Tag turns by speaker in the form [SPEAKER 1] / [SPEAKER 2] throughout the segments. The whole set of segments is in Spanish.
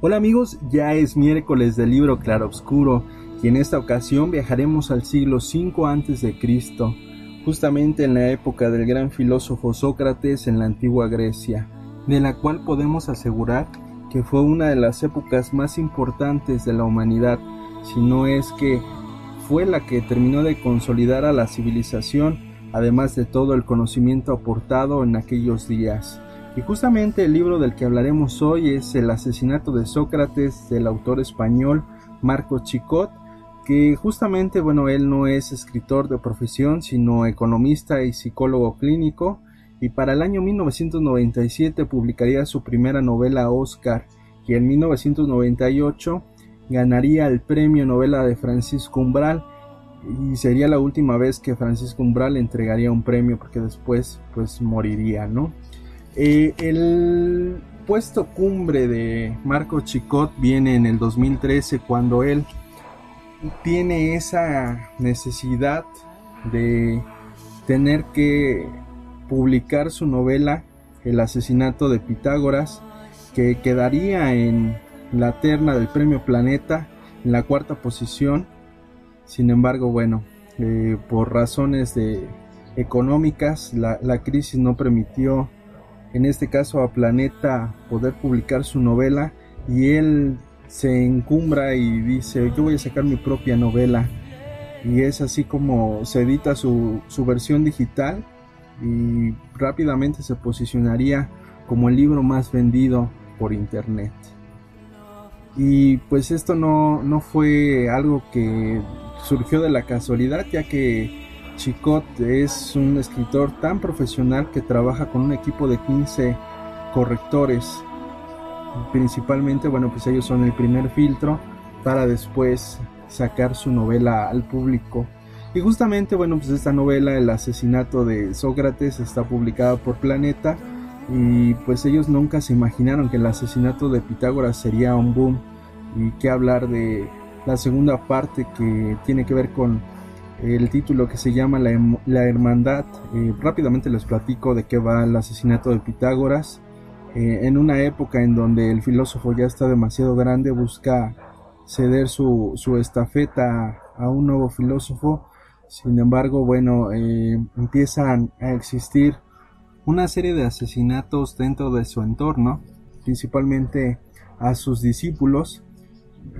[SPEAKER 1] Hola amigos, ya es miércoles del libro Claroscuro y en esta ocasión viajaremos al siglo V a.C., justamente en la época del gran filósofo Sócrates en la antigua Grecia, de la cual podemos asegurar que fue una de las épocas más importantes de la humanidad, si no es que fue la que terminó de consolidar a la civilización, además de todo el conocimiento aportado en aquellos días. Y justamente el libro del que hablaremos hoy es El asesinato de Sócrates del autor español Marco Chicot, que justamente, bueno, él no es escritor de profesión, sino economista y psicólogo clínico, y para el año 1997 publicaría su primera novela Oscar, y en 1998 ganaría el premio novela de Francisco Umbral, y sería la última vez que Francisco Umbral entregaría un premio, porque después, pues, moriría, ¿no? Eh, el puesto cumbre de Marco Chicot viene en el 2013, cuando él tiene esa necesidad de tener que publicar su novela El asesinato de Pitágoras, que quedaría en la terna del premio Planeta en la cuarta posición. Sin embargo, bueno, eh, por razones de económicas, la, la crisis no permitió, en este caso a Planeta, poder publicar su novela y él se encumbra y dice yo voy a sacar mi propia novela y es así como se edita su, versión digital y rápidamente se posicionaría como el libro más vendido por internet. Y pues esto no, no fue algo que surgió de la casualidad ya que Chicot es un escritor tan profesional que trabaja con un equipo de 15 correctores principalmente, bueno, pues ellos son el primer filtro para después sacar su novela al público. Y justamente, bueno, pues esta novela, El asesinato de Sócrates, está publicada por Planeta y pues ellos nunca se imaginaron que el asesinato de Pitágoras sería un boom y que hablar de la segunda parte que tiene que ver con el título que se llama La, la Hermandad. Eh, rápidamente les platico de qué va el asesinato de Pitágoras. Eh, en una época en donde el filósofo ya está demasiado grande, busca ceder su, estafeta a un nuevo filósofo. Sin embargo, bueno, eh, empiezan a existir una serie de asesinatos dentro de su entorno, principalmente a sus discípulos.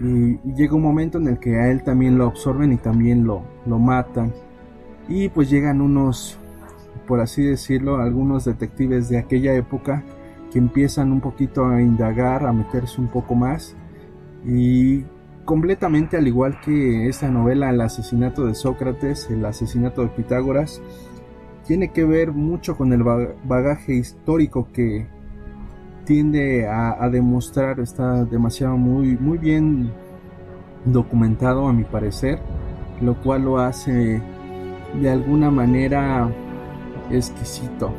[SPEAKER 1] Y, llega un momento en el que a él también lo absorben y también lo, lo matan. Y pues llegan unos, por así decirlo, algunos detectives de aquella época que empiezan un poquito a indagar, a meterse un poco más y completamente al igual que esta novela El asesinato de Sócrates, el asesinato de Pitágoras, tiene que ver mucho con el bagaje histórico que tiende a, demostrar, está demasiado muy, muy bien documentado a mi parecer, lo cual lo hace de alguna manera exquisito.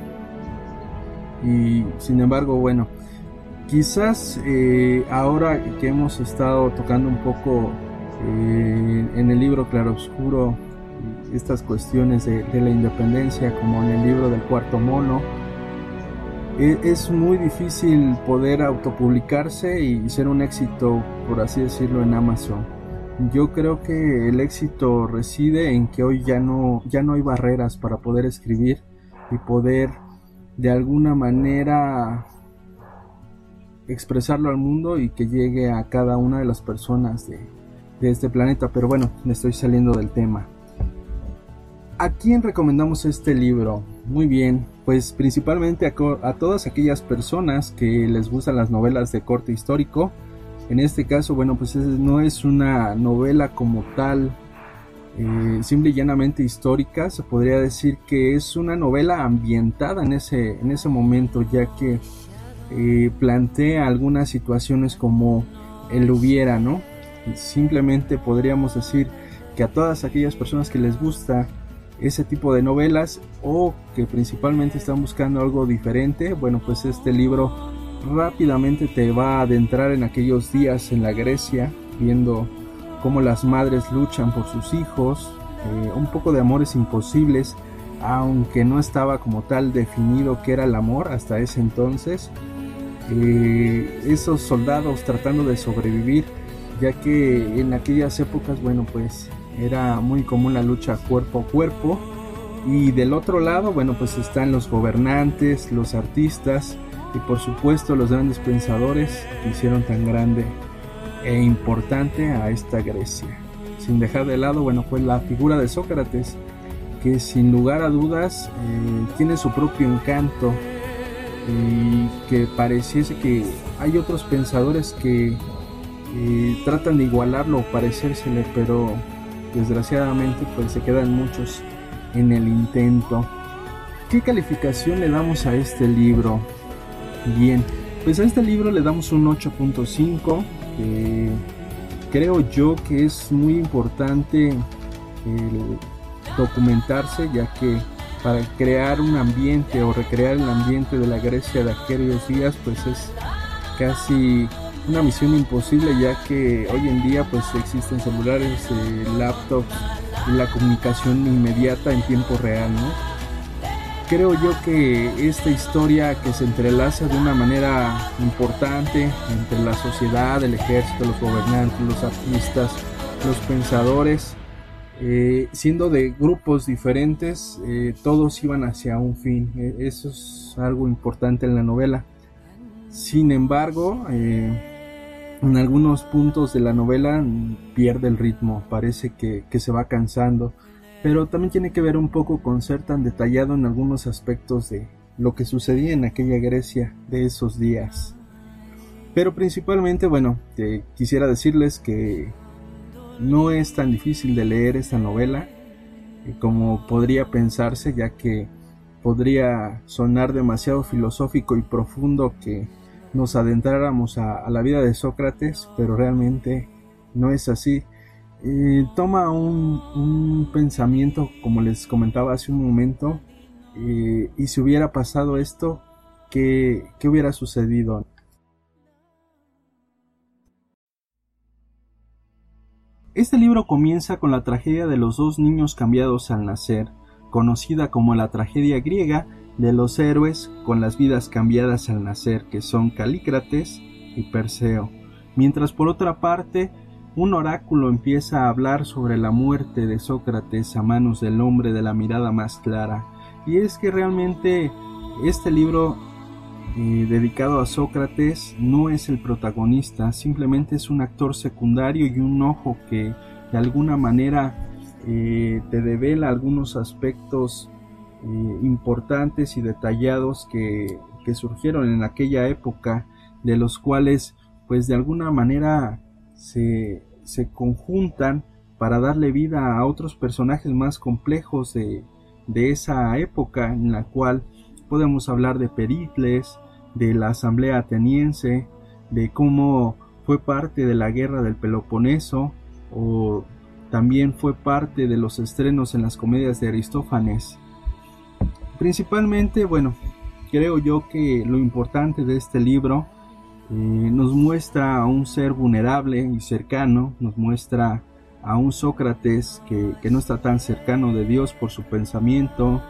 [SPEAKER 1] Y sin embargo bueno quizás eh, ahora que hemos estado tocando un poco eh, en el libro Claroscuro estas cuestiones de, la independencia como en el libro del cuarto mono es muy difícil poder autopublicarse y ser un éxito por así decirlo en Amazon yo creo que el éxito reside en que hoy ya no ya no hay barreras para poder escribir y poder de alguna manera expresarlo al mundo y que llegue a cada una de las personas de, este planeta. Pero bueno, me estoy saliendo del tema. ¿A quién recomendamos este libro? Muy bien, pues principalmente a, todas aquellas personas que les gustan las novelas de corte histórico. En este caso, bueno, pues no es una novela como tal eh, simple y llanamente histórica, se podría decir que es una novela ambientada en ese, en ese momento, ya que eh, plantea algunas situaciones como el hubiera, ¿no? Simplemente podríamos decir que a todas aquellas personas que les gusta ese tipo de novelas o que principalmente están buscando algo diferente, bueno, pues este libro rápidamente te va a adentrar en aquellos días en la Grecia, viendo cómo las madres luchan por sus hijos, eh, un poco de amores imposibles, aunque no estaba como tal definido qué era el amor hasta ese entonces. Eh, esos soldados tratando de sobrevivir, ya que en aquellas épocas, bueno, pues era muy común la lucha cuerpo a cuerpo. Y del otro lado, bueno, pues están los gobernantes, los artistas y por supuesto los grandes pensadores que hicieron tan grande e importante a esta Grecia. Sin dejar de lado, bueno, pues la figura de Sócrates, que sin lugar a dudas eh, tiene su propio encanto y que pareciese que hay otros pensadores que eh, tratan de igualarlo o parecérsele, pero desgraciadamente pues se quedan muchos en el intento. ¿Qué calificación le damos a este libro? Bien, pues a este libro le damos un 8.5 creo yo que es muy importante documentarse ya que para crear un ambiente o recrear el ambiente de la Grecia de aquellos días pues es casi una misión imposible ya que hoy en día pues existen celulares, eh, laptops la comunicación inmediata en tiempo real, ¿no? creo yo que esta historia que se entrelaza de una manera importante entre la sociedad, el ejército, los gobernantes, los artistas, los pensadores, eh, siendo de grupos diferentes, eh, todos iban hacia un fin. E, eso es algo importante en la novela. Sin embargo, eh, en algunos puntos de la novela pierde el ritmo, parece que, que se va cansando pero también tiene que ver un poco con ser tan detallado en algunos aspectos de lo que sucedía en aquella Grecia de esos días. Pero principalmente, bueno, quisiera decirles que no es tan difícil de leer esta novela eh, como podría pensarse, ya que podría sonar demasiado filosófico y profundo que nos adentráramos a la vida de Sócrates, pero realmente no es así toma un, pensamiento, como les comentaba hace un momento, eh, y si hubiera pasado esto, ¿qué, ¿qué hubiera sucedido? Este libro comienza con la tragedia de los dos niños cambiados al nacer, conocida como la tragedia griega de los héroes con las vidas cambiadas al nacer, que son Calícrates y Perseo. Mientras por otra parte un oráculo empieza a hablar sobre la muerte de Sócrates a manos del hombre de la mirada más clara. Y es que realmente este libro eh, dedicado a Sócrates no es el protagonista, simplemente es un actor secundario y un ojo que de alguna manera eh, te devela algunos aspectos eh, importantes y detallados que, que surgieron en aquella época, de los cuales pues de alguna manera se, se conjuntan para darle vida a otros personajes más complejos de, esa época en la cual podemos hablar de Pericles, de la Asamblea Ateniense, de cómo fue parte de la guerra del Peloponeso o también fue parte de los estrenos en las comedias de Aristófanes. Principalmente, bueno, creo yo que lo importante de este libro eh, nos muestra a un ser vulnerable y cercano, nos muestra a un Sócrates que, no está tan cercano de Dios por su pensamiento,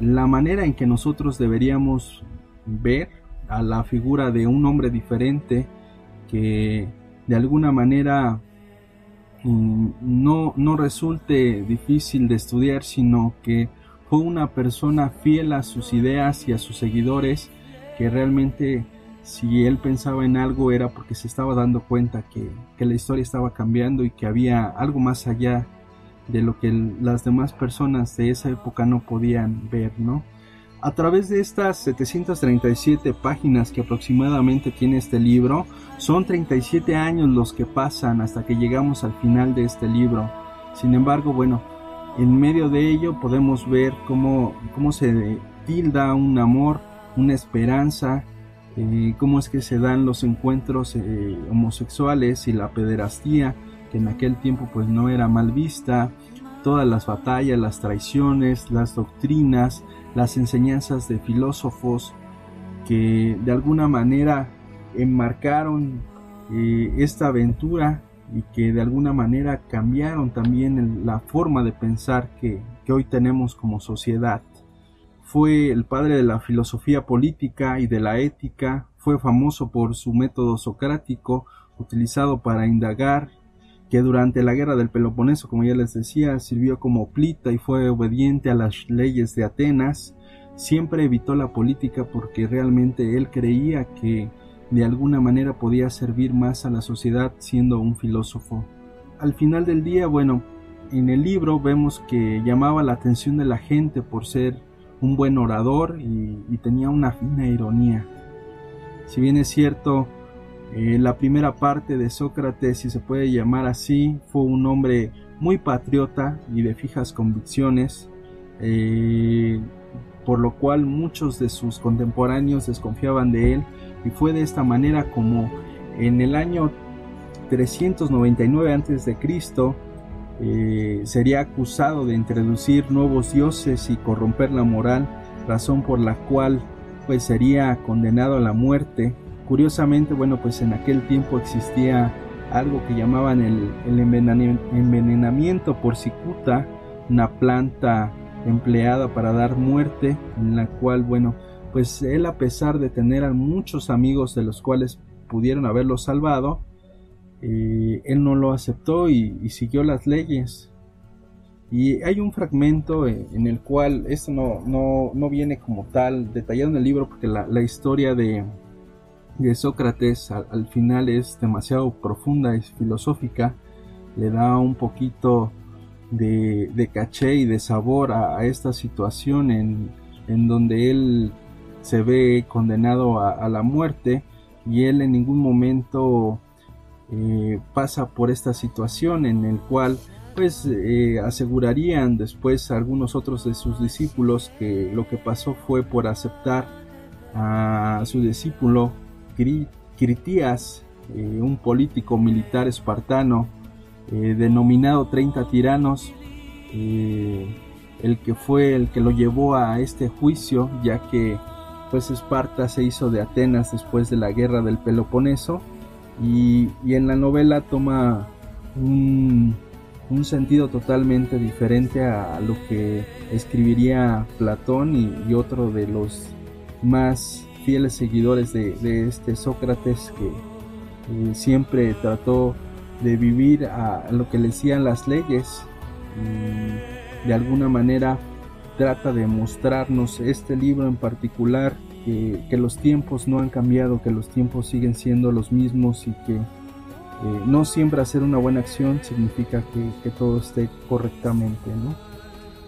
[SPEAKER 1] la manera en que nosotros deberíamos ver a la figura de un hombre diferente que de alguna manera mm, no, no resulte difícil de estudiar, sino que fue una persona fiel a sus ideas y a sus seguidores que realmente si él pensaba en algo era porque se estaba dando cuenta que, la historia estaba cambiando y que había algo más allá de lo que las demás personas de esa época no podían ver, ¿no? A través de estas 737 páginas que aproximadamente tiene este libro, son 37 años los que pasan hasta que llegamos al final de este libro. Sin embargo, bueno, en medio de ello podemos ver cómo, cómo se tilda un amor, una esperanza, eh, cómo es que se dan los encuentros eh, homosexuales y la pederastía, que en aquel tiempo pues no era mal vista, todas las batallas, las traiciones, las doctrinas, las enseñanzas de filósofos que de alguna manera enmarcaron eh, esta aventura y que de alguna manera cambiaron también la forma de pensar que, que hoy tenemos como sociedad. Fue el padre de la filosofía política y de la ética, fue famoso por su método socrático utilizado para indagar, que durante la guerra del Peloponeso, como ya les decía, sirvió como plita y fue obediente a las leyes de Atenas, siempre evitó la política porque realmente él creía que de alguna manera podía servir más a la sociedad siendo un filósofo. Al final del día, bueno, en el libro vemos que llamaba la atención de la gente por ser un buen orador y, tenía una fina ironía. Si bien es cierto, eh, la primera parte de Sócrates, si se puede llamar así, fue un hombre muy patriota y de fijas convicciones, eh, por lo cual muchos de sus contemporáneos desconfiaban de él y fue de esta manera como en el año 399 a.C. Eh, sería acusado de introducir nuevos dioses y corromper la moral, razón por la cual pues sería condenado a la muerte. Curiosamente, bueno, pues en aquel tiempo existía algo que llamaban el, el envenenamiento por cicuta, una planta empleada para dar muerte, en la cual, bueno, pues él a pesar de tener a muchos amigos de los cuales pudieron haberlo salvado, eh, él no lo aceptó y, siguió las leyes. Y hay un fragmento en, el cual, esto no, no, viene como tal detallado en el libro porque la, historia de, de Sócrates al, final es demasiado profunda, y filosófica, le da un poquito de, caché y de sabor a, esta situación en, en donde él se ve condenado a, la muerte y él en ningún momento eh, pasa por esta situación en el cual pues eh, asegurarían después algunos otros de sus discípulos que lo que pasó fue por aceptar a su discípulo Critías, eh, un político militar espartano denominado 30 tiranos, el que fue el que lo llevó a este juicio ya que pues Esparta se hizo de Atenas después de la guerra del Peloponeso y, en la novela toma un, sentido totalmente diferente a, lo que escribiría Platón y, otro de los más fieles seguidores de, este Sócrates que eh, siempre trató de vivir a lo que le decían las leyes y de alguna manera trata de mostrarnos este libro en particular que, los tiempos no han cambiado, que los tiempos siguen siendo los mismos y que eh, no siempre hacer una buena acción significa que, todo esté correctamente, ¿no?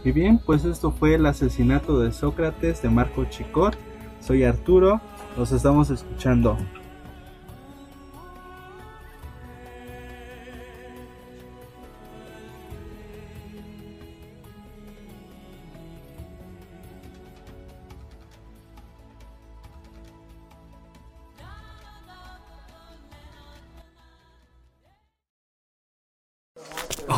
[SPEAKER 1] Y bien, pues esto fue el asesinato de Sócrates de Marco Chicot. Soy Arturo, nos estamos escuchando.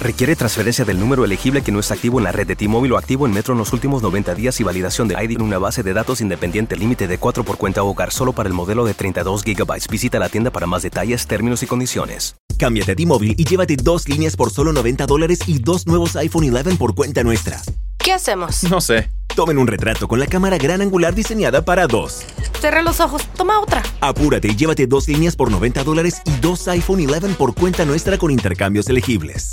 [SPEAKER 2] Requiere transferencia del número elegible que no está activo en la red de T-Mobile o activo en Metro en los últimos 90 días y validación de ID en una base de datos independiente límite de 4 por cuenta hogar solo para el modelo de 32 GB. Visita la tienda para más detalles, términos y condiciones.
[SPEAKER 3] Cámbiate a T-Mobile y llévate dos líneas por solo 90 dólares y dos nuevos iPhone 11 por cuenta nuestra.
[SPEAKER 4] ¿Qué hacemos?
[SPEAKER 5] No sé.
[SPEAKER 3] Tomen un retrato con la cámara gran angular diseñada para dos.
[SPEAKER 4] Cerra los ojos, toma otra.
[SPEAKER 3] Apúrate y llévate dos líneas por 90 dólares y dos iPhone 11 por cuenta nuestra con intercambios elegibles.